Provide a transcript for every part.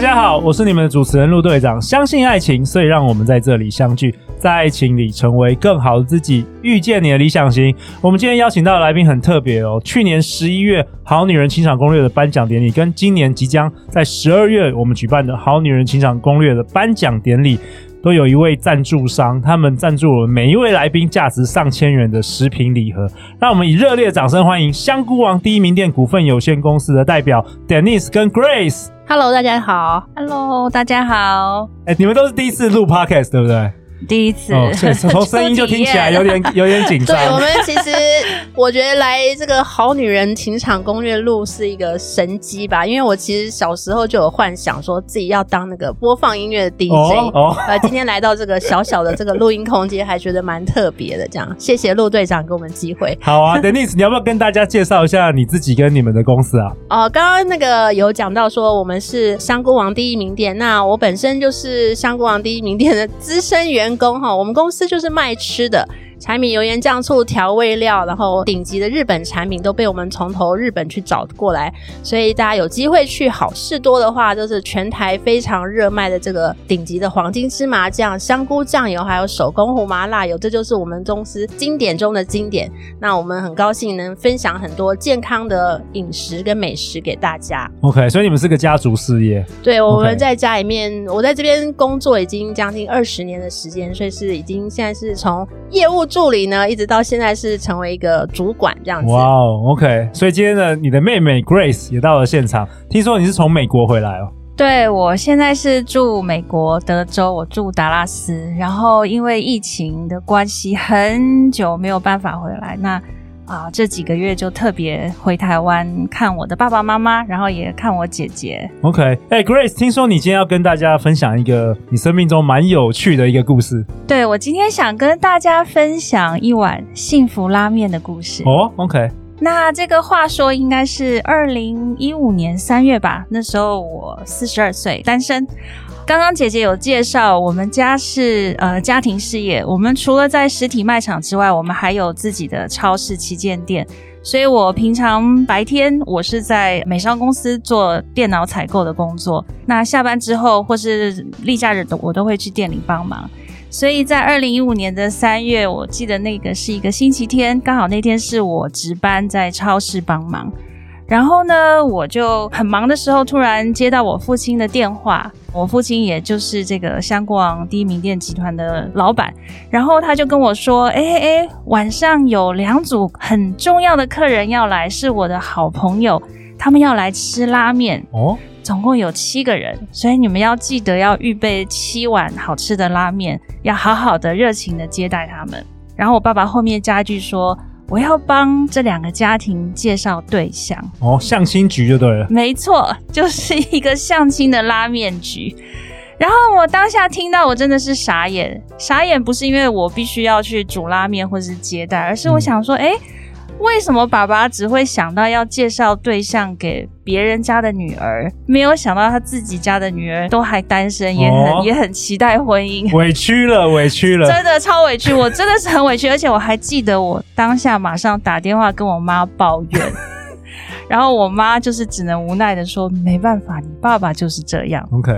大家好，我是你们的主持人陆队长。相信爱情，所以让我们在这里相聚。在爱情里成为更好的自己，遇见你的理想型。我们今天邀请到的来宾很特别哦。去年十一月《好女人情场攻略》的颁奖典礼，跟今年即将在十二月我们举办的《好女人情场攻略》的颁奖典礼，都有一位赞助商，他们赞助了每一位来宾价值上千元的食品礼盒。让我们以热烈掌声欢迎香菇王第一名店股份有限公司的代表 Dennis 跟 Grace。Hello，大家好。Hello，大家好。哎，你们都是第一次录 Podcast 对不对？第一次，哦、从声音就听起来有点有点紧张。对，我们其实我觉得来这个好女人情场攻略录是一个神机吧，因为我其实小时候就有幻想说自己要当那个播放音乐的 DJ。哦，呃，今天来到这个小小的这个录音空间，还觉得蛮特别的。这样，谢谢陆队长给我们机会。好啊，Denise，你要不要跟大家介绍一下你自己跟你们的公司啊？哦，刚刚那个有讲到说我们是香菇王第一名店，那我本身就是香菇王第一名店的资深员工哈，我们公司就是卖吃的。柴米油盐酱醋调味料，然后顶级的日本产品都被我们从头日本去找过来，所以大家有机会去好事多的话，就是全台非常热卖的这个顶级的黄金芝麻酱、香菇酱油，还有手工胡麻辣油，这就是我们公司经典中的经典。那我们很高兴能分享很多健康的饮食跟美食给大家。OK，所以你们是个家族事业？对，我们在家里面.我在这边工作已经将近二十年的时间，所以是已经现在是从业务。助理呢，一直到现在是成为一个主管这样子。哇哦，OK。所以今天呢，你的妹妹 Grace 也到了现场。听说你是从美国回来哦？对，我现在是住美国德州，我住达拉斯。然后因为疫情的关系，很久没有办法回来。那啊，这几个月就特别回台湾看我的爸爸妈妈，然后也看我姐姐。OK，哎，Grace，听说你今天要跟大家分享一个你生命中蛮有趣的一个故事。对，我今天想跟大家分享一碗幸福拉面的故事。哦，OK。那这个话说应该是二零一五年三月吧，那时候我四十二岁，单身。刚刚姐姐有介绍，我们家是呃家庭事业。我们除了在实体卖场之外，我们还有自己的超市旗舰店。所以我平常白天我是在美商公司做电脑采购的工作，那下班之后或是例假日的，我都会去店里帮忙。所以在二零一五年的三月，我记得那个是一个星期天，刚好那天是我值班在超市帮忙。然后呢，我就很忙的时候，突然接到我父亲的电话。我父亲也就是这个香菇王第一名店集团的老板，然后他就跟我说：“哎哎，晚上有两组很重要的客人要来，是我的好朋友，他们要来吃拉面哦，总共有七个人，所以你们要记得要预备七碗好吃的拉面，要好好的热情的接待他们。”然后我爸爸后面加一句说。我要帮这两个家庭介绍对象哦，相亲局就对了，没错，就是一个相亲的拉面局。然后我当下听到，我真的是傻眼，傻眼不是因为我必须要去煮拉面或是接待，而是我想说，哎、嗯。为什么爸爸只会想到要介绍对象给别人家的女儿，没有想到他自己家的女儿都还单身，也很、哦、也很期待婚姻？委屈了，委屈了，真的超委屈，我真的是很委屈，而且我还记得我当下马上打电话跟我妈抱怨，然后我妈就是只能无奈的说：“没办法，你爸爸就是这样。” OK，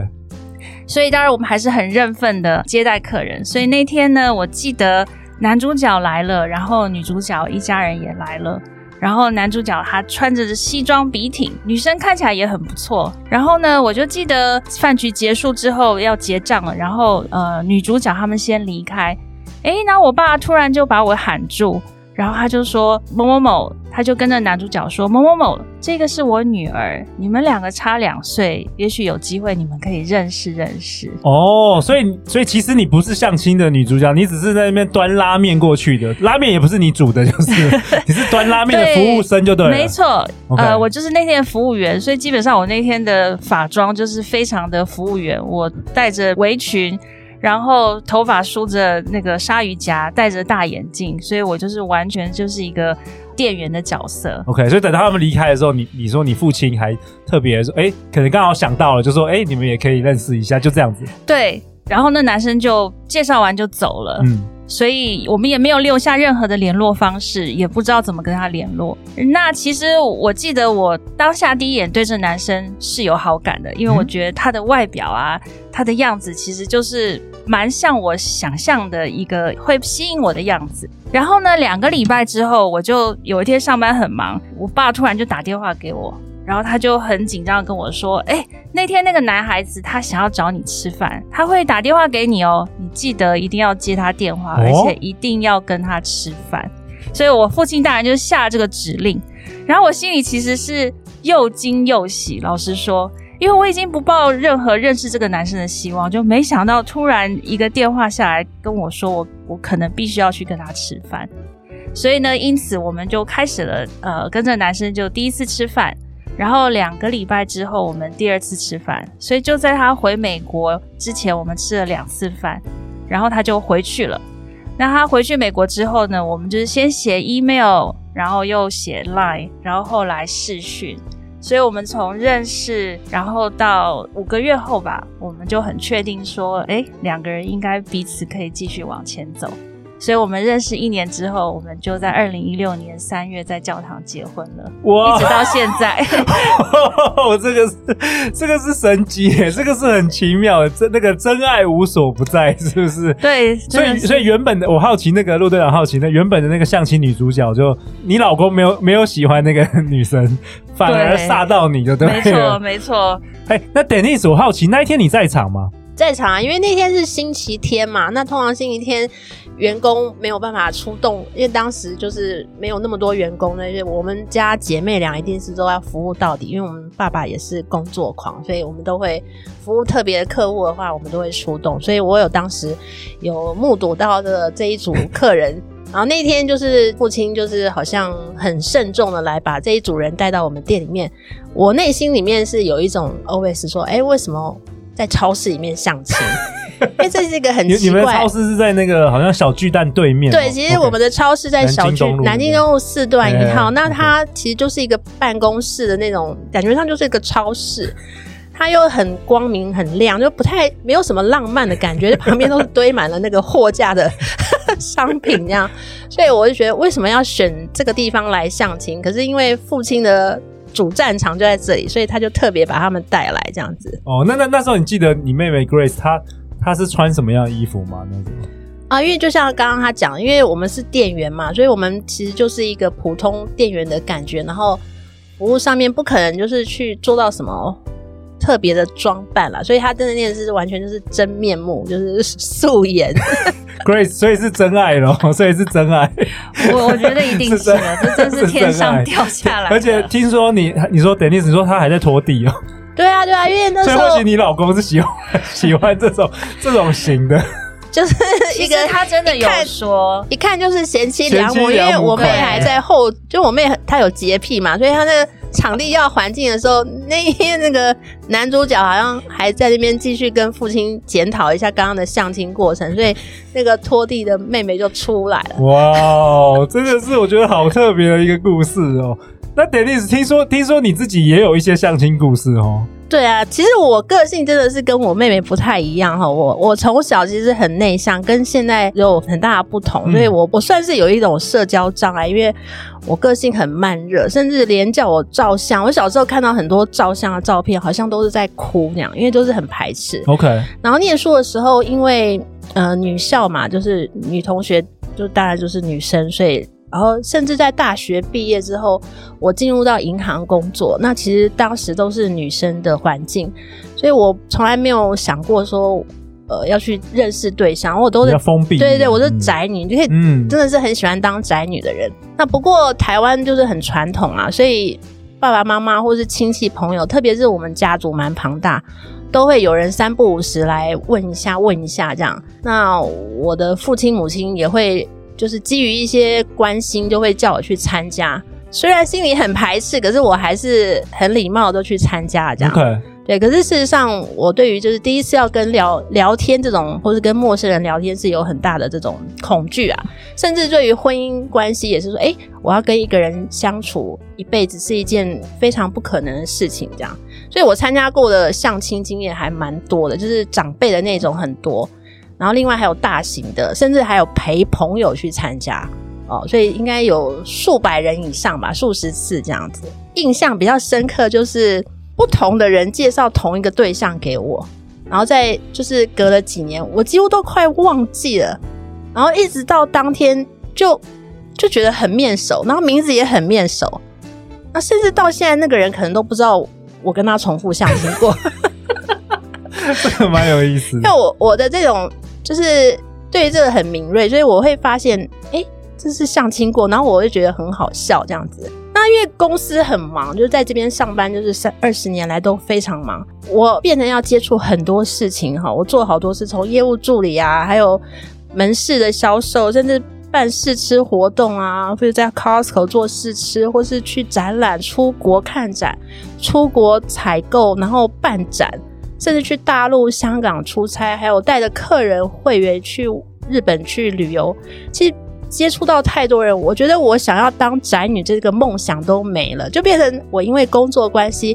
所以当然我们还是很认份的接待客人。所以那天呢，我记得。男主角来了，然后女主角一家人也来了，然后男主角他穿着西装笔挺，女生看起来也很不错。然后呢，我就记得饭局结束之后要结账了，然后呃，女主角他们先离开，诶，然后我爸突然就把我喊住。然后他就说某某某，他就跟着男主角说某某某，这个是我女儿，你们两个差两岁，也许有机会你们可以认识认识。哦，所以所以其实你不是相亲的女主角，你只是在那边端拉面过去的，拉面也不是你煮的，就是 你是端拉面的服务生就对了。没错.呃，我就是那天的服务员，所以基本上我那天的法妆就是非常的服务员，我戴着围裙。然后头发梳着那个鲨鱼夹，戴着大眼镜，所以我就是完全就是一个店员的角色。OK，所以等到他们离开的时候，你你说你父亲还特别说，哎，可能刚好想到了，就说，哎，你们也可以认识一下，就这样子。对，然后那男生就介绍完就走了。嗯。所以我们也没有留下任何的联络方式，也不知道怎么跟他联络。那其实我记得我当下第一眼对这男生是有好感的，因为我觉得他的外表啊，他的样子其实就是蛮像我想象的一个会吸引我的样子。然后呢，两个礼拜之后，我就有一天上班很忙，我爸突然就打电话给我。然后他就很紧张的跟我说：“哎，那天那个男孩子他想要找你吃饭，他会打电话给你哦，你记得一定要接他电话，而且一定要跟他吃饭。”所以，我父亲大人就下这个指令。然后我心里其实是又惊又喜，老实说，因为我已经不抱任何认识这个男生的希望，就没想到突然一个电话下来跟我说我，我我可能必须要去跟他吃饭。所以呢，因此我们就开始了，呃，跟这个男生就第一次吃饭。然后两个礼拜之后，我们第二次吃饭，所以就在他回美国之前，我们吃了两次饭，然后他就回去了。那他回去美国之后呢，我们就是先写 email，然后又写 line，然后后来视讯。所以我们从认识，然后到五个月后吧，我们就很确定说，哎，两个人应该彼此可以继续往前走。所以我们认识一年之后，我们就在二零一六年三月在教堂结婚了，哇，一直到现在。我 这个是这个是神迹耶，这个是很奇妙的，真那个真爱无所不在，是不是？对，所以所以原本的我好奇，那个陆队长好奇，那原本的那个相亲女主角，就你老公没有没有喜欢那个女生，反而煞到你就对了，没错没错。哎，那 Denise，我好奇那一天你在场吗？在场啊，因为那天是星期天嘛。那通常星期天员工没有办法出动，因为当时就是没有那么多员工，因为我们家姐妹俩一定是都要服务到底。因为我们爸爸也是工作狂，所以我们都会服务特别的客户的话，我们都会出动。所 以我有当时有目睹到的这一组客人，然后那天就是父亲就是好像很慎重的来把这一组人带到我们店里面。我内心里面是有一种 OS 说，哎，为什么？在超市里面相亲，因为这是一个很奇怪。你们的超市是在那个好像小巨蛋对面。对，其实我们的超市在小巨南京东路四段一号。那它其实就是一个办公室的那种，感觉上就是一个超市。它又很光明很亮，就不太没有什么浪漫的感觉。旁边都是堆满了那个货架的 商品，这样。所以我就觉得，为什么要选这个地方来相亲？可是因为父亲的。主战场就在这里，所以他就特别把他们带来这样子。哦，那那那时候你记得你妹妹 Grace 她她是穿什么样的衣服吗？那个啊，因为就像刚刚他讲，因为我们是店员嘛，所以我们其实就是一个普通店员的感觉，然后服务上面不可能就是去做到什么特别的装扮啦，所以他真的念是完全就是真面目，就是素颜。Grace，所以是真爱咯，所以是真爱。我我觉得一定是，是真这真是天上掉下来。而且听说你，你说 Denise 说他还在拖地哦。对啊，对啊，因为那时候，所以或许你老公是喜欢 喜欢这种这种型的，就是一个他真的有说，一看就是贤妻良母，因为我妹还在后，就我妹她有洁癖嘛，所以她那个。场地要环境的时候，那天那个男主角好像还在那边继续跟父亲检讨一下刚刚的相亲过程，所以那个拖地的妹妹就出来了。哇，真的是我觉得好特别的一个故事哦。那 Denise 听说听说你自己也有一些相亲故事哦。对啊，其实我个性真的是跟我妹妹不太一样哈。我我从小其实很内向，跟现在有很大的不同，所以我我算是有一种社交障碍，因为我个性很慢热，甚至连叫我照相，我小时候看到很多照相的照片，好像都是在哭那样，因为都是很排斥。OK，然后念书的时候，因为呃女校嘛，就是女同学就当然就是女生，所以。然后，甚至在大学毕业之后，我进入到银行工作。那其实当时都是女生的环境，所以我从来没有想过说，呃，要去认识对象。我都是封闭，对对对，我是宅女，你、嗯、可以，真的是很喜欢当宅女的人。嗯、那不过台湾就是很传统啊，所以爸爸妈妈或是亲戚朋友，特别是我们家族蛮庞大，都会有人三不五时来问一下，问一下这样。那我的父亲母亲也会。就是基于一些关心，就会叫我去参加。虽然心里很排斥，可是我还是很礼貌的去参加这样。Okay. 对，可是事实上，我对于就是第一次要跟聊聊天这种，或是跟陌生人聊天，是有很大的这种恐惧啊。甚至对于婚姻关系，也是说，诶，我要跟一个人相处一辈子，是一件非常不可能的事情。这样，所以我参加过的相亲经验还蛮多的，就是长辈的那种很多，然后另外还有大型的，甚至还有陪朋友去参加哦，所以应该有数百人以上吧，数十次这样子。印象比较深刻就是。不同的人介绍同一个对象给我，然后在就是隔了几年，我几乎都快忘记了，然后一直到当天就就觉得很面熟，然后名字也很面熟，那甚至到现在那个人可能都不知道我跟他重复相亲过，这个蛮有意思的。因为我我的这种就是对于这个很敏锐，所以我会发现，哎，这是相亲过，然后我会觉得很好笑这样子。那因为公司很忙，就是在这边上班，就是三二十年来都非常忙。我变成要接触很多事情哈，我做好多事，从业务助理啊，还有门市的销售，甚至办试吃活动啊，或者在 Costco 做试吃，或是去展览、出国看展、出国采购，然后办展，甚至去大陆、香港出差，还有带着客人会员去日本去旅游。其实。接触到太多人，我觉得我想要当宅女这个梦想都没了，就变成我因为工作关系，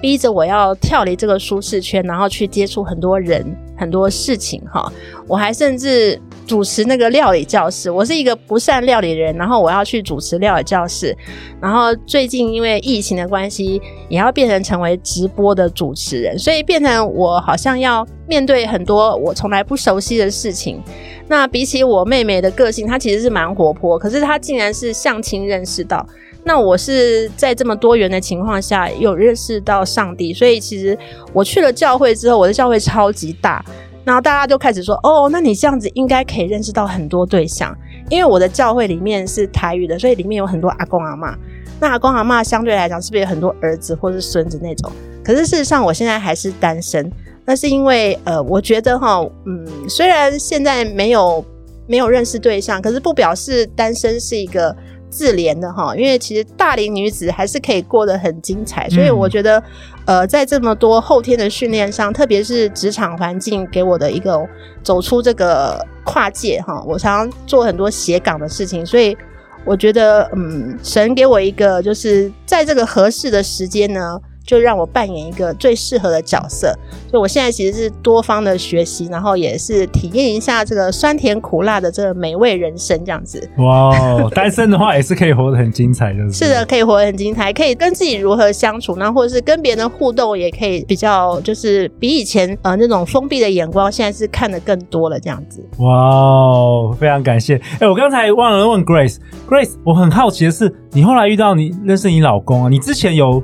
逼着我要跳离这个舒适圈，然后去接触很多人、很多事情哈。我还甚至主持那个料理教室，我是一个不善料理的人，然后我要去主持料理教室，然后最近因为疫情的关系，也要变成成为直播的主持人，所以变成我好像要面对很多我从来不熟悉的事情。那比起我妹妹的个性，她其实是蛮活泼，可是她竟然是相亲认识到。那我是在这么多元的情况下有认识到上帝，所以其实我去了教会之后，我的教会超级大，然后大家就开始说：“哦，那你这样子应该可以认识到很多对象。”因为我的教会里面是台语的，所以里面有很多阿公阿嬷。那阿公阿嬷相对来讲，是不是有很多儿子或是孙子那种？可是事实上，我现在还是单身。那是因为，呃，我觉得哈，嗯，虽然现在没有没有认识对象，可是不表示单身是一个自怜的哈。因为其实大龄女子还是可以过得很精彩，所以我觉得，呃，在这么多后天的训练上，特别是职场环境给我的一个走出这个跨界哈，我常常做很多斜杠的事情，所以我觉得，嗯，神给我一个就是在这个合适的时间呢。就让我扮演一个最适合的角色，所以我现在其实是多方的学习，然后也是体验一下这个酸甜苦辣的这个美味人生这样子。哇，单身的话也是可以活得很精彩的。是的，可以活得很精彩，可以跟自己如何相处，然后或者是跟别人的互动，也可以比较就是比以前呃那种封闭的眼光，现在是看得更多了这样子。哇，非常感谢。哎、欸，我刚才忘了问 Grace，Grace，我很好奇的是，你后来遇到你认识你老公啊，你之前有。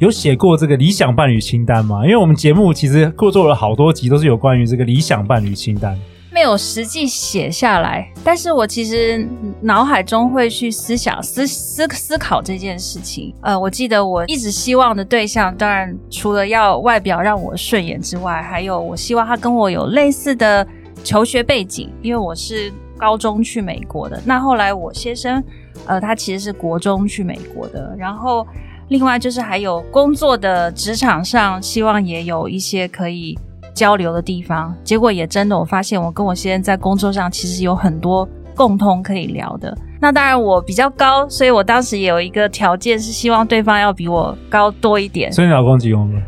有写过这个理想伴侣清单吗？因为我们节目其实过做了好多集，都是有关于这个理想伴侣清单。没有实际写下来，但是我其实脑海中会去思想、思思思考这件事情。呃，我记得我一直希望的对象，当然除了要外表让我顺眼之外，还有我希望他跟我有类似的求学背景，因为我是高中去美国的。那后来我先生，呃，他其实是国中去美国的，然后。另外就是还有工作的职场上，希望也有一些可以交流的地方。结果也真的，我发现我跟我先生在工作上其实有很多共通可以聊的。那当然我比较高，所以我当时也有一个条件是希望对方要比我高多一点。所以你老公几公分？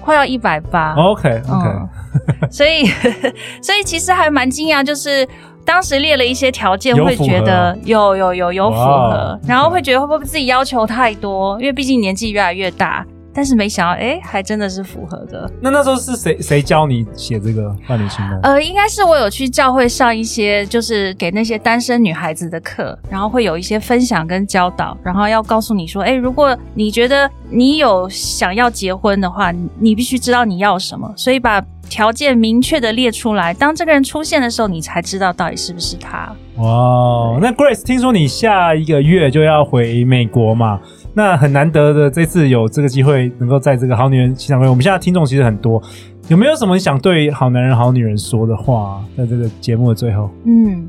快要一百八。OK OK、嗯。所以 所以其实还蛮惊讶，就是。当时列了一些条件，会觉得有有有有符合，然后会觉得会不会自己要求太多？因为毕竟年纪越来越大，但是没想到，哎，还真的是符合的。那那时候是谁谁教你写这个伴侣清单？呃，应该是我有去教会上一些，就是给那些单身女孩子的课，然后会有一些分享跟教导，然后要告诉你说，哎，如果你觉得你有想要结婚的话，你必须知道你要什么，所以把。条件明确的列出来，当这个人出现的时候，你才知道到底是不是他。哇，那 Grace，听说你下一个月就要回美国嘛？那很难得的这次有这个机会，能够在这个好女人情场会，我们现在听众其实很多，有没有什么想对好男人、好女人说的话？在这个节目的最后，嗯，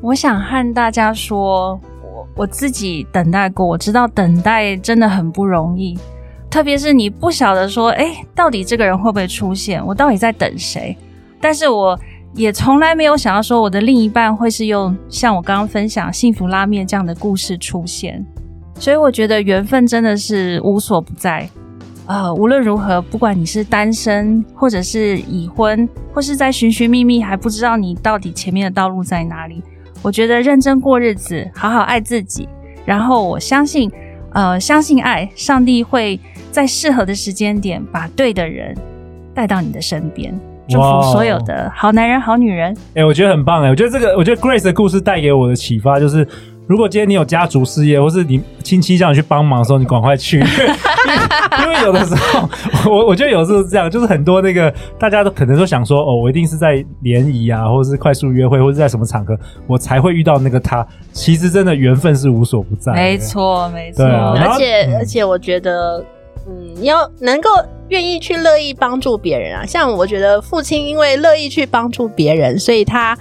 我想和大家说，我我自己等待过，我知道等待真的很不容易。特别是你不晓得说，哎，到底这个人会不会出现？我到底在等谁？但是我也从来没有想到说，我的另一半会是用像我刚刚分享幸福拉面这样的故事出现。所以我觉得缘分真的是无所不在。呃，无论如何，不管你是单身，或者是已婚，或是在寻寻觅觅还不知道你到底前面的道路在哪里，我觉得认真过日子，好好爱自己，然后我相信，呃，相信爱，上帝会在适合的时间点把对的人带到你的身边。祝福所有的好男人、好女人。哎、欸，我觉得很棒哎，我觉得这个，我觉得 Grace 的故事带给我的启发就是。如果今天你有家族事业，或是你亲戚叫你去帮忙的时候，你赶快去，因为，有的时候，我我觉得有时候是这样，就是很多那个大家都可能都想说，哦，我一定是在联谊啊，或者是快速约会，或者在什么场合，我才会遇到那个他。其实真的缘分是无所不在，没错，没错。而且、嗯、而且，我觉得，嗯，你要能够。愿意去乐意帮助别人啊，像我觉得父亲因为乐意去帮助别人，所以他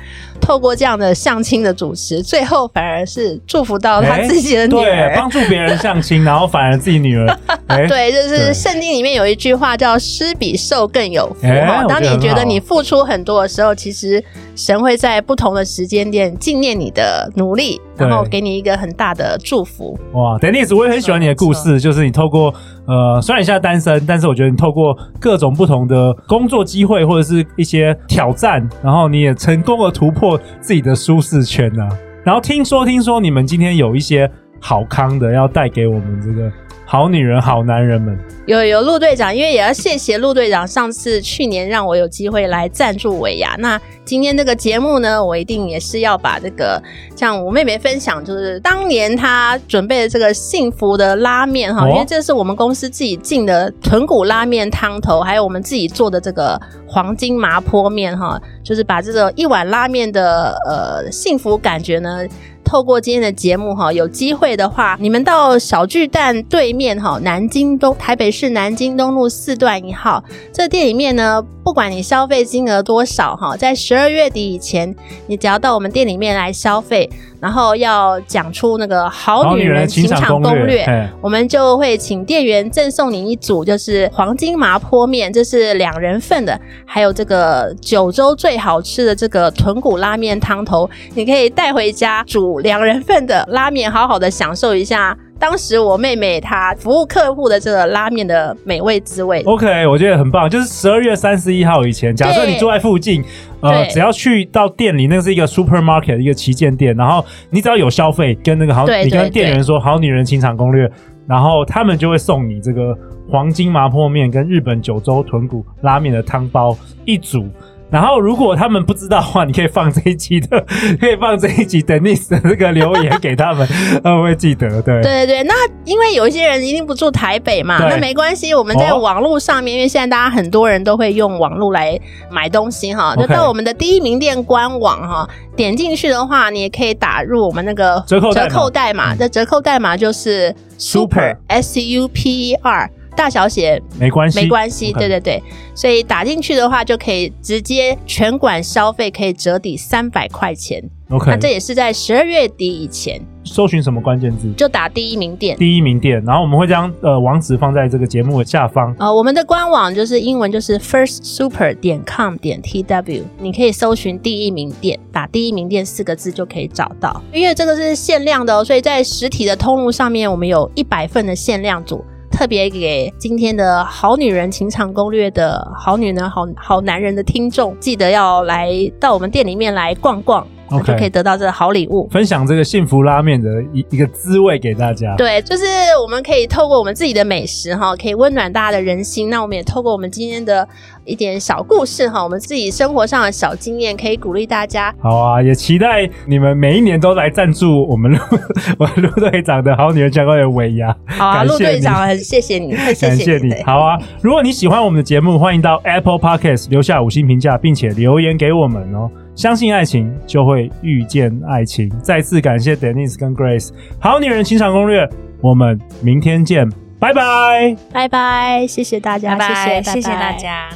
透过这样的相亲的主持，最后反而是祝福到他自己的女儿，对，帮助别人相亲，然后反而自己女儿，对，就是圣经里面有一句话叫“施比受更有福”。当你觉得你付出很多的时候，其实神会在不同的时间点纪念你的努力，然后给你一个很大的祝福。哇，Denise，我也很喜欢你的故事，就是你透过呃，虽然你现在单身，但是我觉得你。透过各种不同的工作机会或者是一些挑战，然后你也成功的突破自己的舒适圈呢、啊。然后听说听说你们今天有一些好康的要带给我们这个。好女人，好男人们，有有陆队长，因为也要谢谢陆队长，上次去年让我有机会来赞助尾牙。那今天这个节目呢，我一定也是要把这个像我妹妹分享，就是当年她准备的这个幸福的拉面哈，因为这是我们公司自己进的豚骨拉面汤头，还有我们自己做的这个黄金麻婆面哈，就是把这个一碗拉面的呃幸福感觉呢。透过今天的节目哈，有机会的话，你们到小巨蛋对面哈，南京东台北市南京东路四段一号这店里面呢，不管你消费金额多少哈，在十二月底以前，你只要到我们店里面来消费。然后要讲出那个好女人情场攻略，我们就会请店员赠送您一组，就是黄金麻婆面，这是两人份的，还有这个九州最好吃的这个豚骨拉面汤头，你可以带回家煮两人份的拉面，好好的享受一下。当时我妹妹她服务客户的这个拉面的美味滋味，OK，我觉得很棒。就是十二月三十一号以前，假设你住在附近，呃，只要去到店里，那是一个 supermarket 一个旗舰店，然后你只要有消费，跟那个好，你跟店员说“好女人情场攻略”，然后他们就会送你这个黄金麻婆面跟日本九州豚骨拉面的汤包一组。然后，如果他们不知道的话，你可以放这一期的，可以放这一集 Denise 的这个留言给他们，他们会记得。对，对对对。那因为有一些人一定不住台北嘛，那没关系，我们在网络上面，哦，因为现在大家很多人都会用网络来买东西哈，就到我们的第一名店官网哈，点进去的话，你也可以打入我们那个折扣折扣代码，这折扣代码就是 Super S U P E R。大小写没关系，没关系，对对对，所以打进去的话就可以直接全馆消费可以折抵三百块钱。OK，那这也是在十二月底以前。搜寻什么关键字？就打第一名店，第一名店，然后我们会将呃网址放在这个节目的下方。呃，我们的官网就是英文就是 firstsuper 点 com 点 tw，你可以搜寻第一名店，打第一名店四个字就可以找到。因为这个是限量的哦，所以在实体的通路上面，我们有一百份的限量组。特别给今天的好女人情场攻略的好女人、好好男人的听众，记得要来到我们店里面来逛逛。就可以得到这个好礼物，分享这个幸福拉面的一一个滋味给大家。对，就是我们可以透过我们自己的美食哈，可以温暖大家的人心。那我们也透过我们今天的一点小故事哈，我们自己生活上的小经验，可以鼓励大家。好啊，也期待你们每一年都来赞助我们陆 我陆队长的好女人相关的尾牙。好啊，陆队长，很谢谢你，感谢你。好啊，如果你喜欢我们的节目，欢迎到 Apple Podcast 留下五星评价，并且留言给我们哦。相信爱情，就会遇见爱情。再次感谢 Denise 跟 Grace，好女人情场攻略，我们明天见，拜拜，拜拜，谢谢大家，拜拜，谢谢，谢谢大家。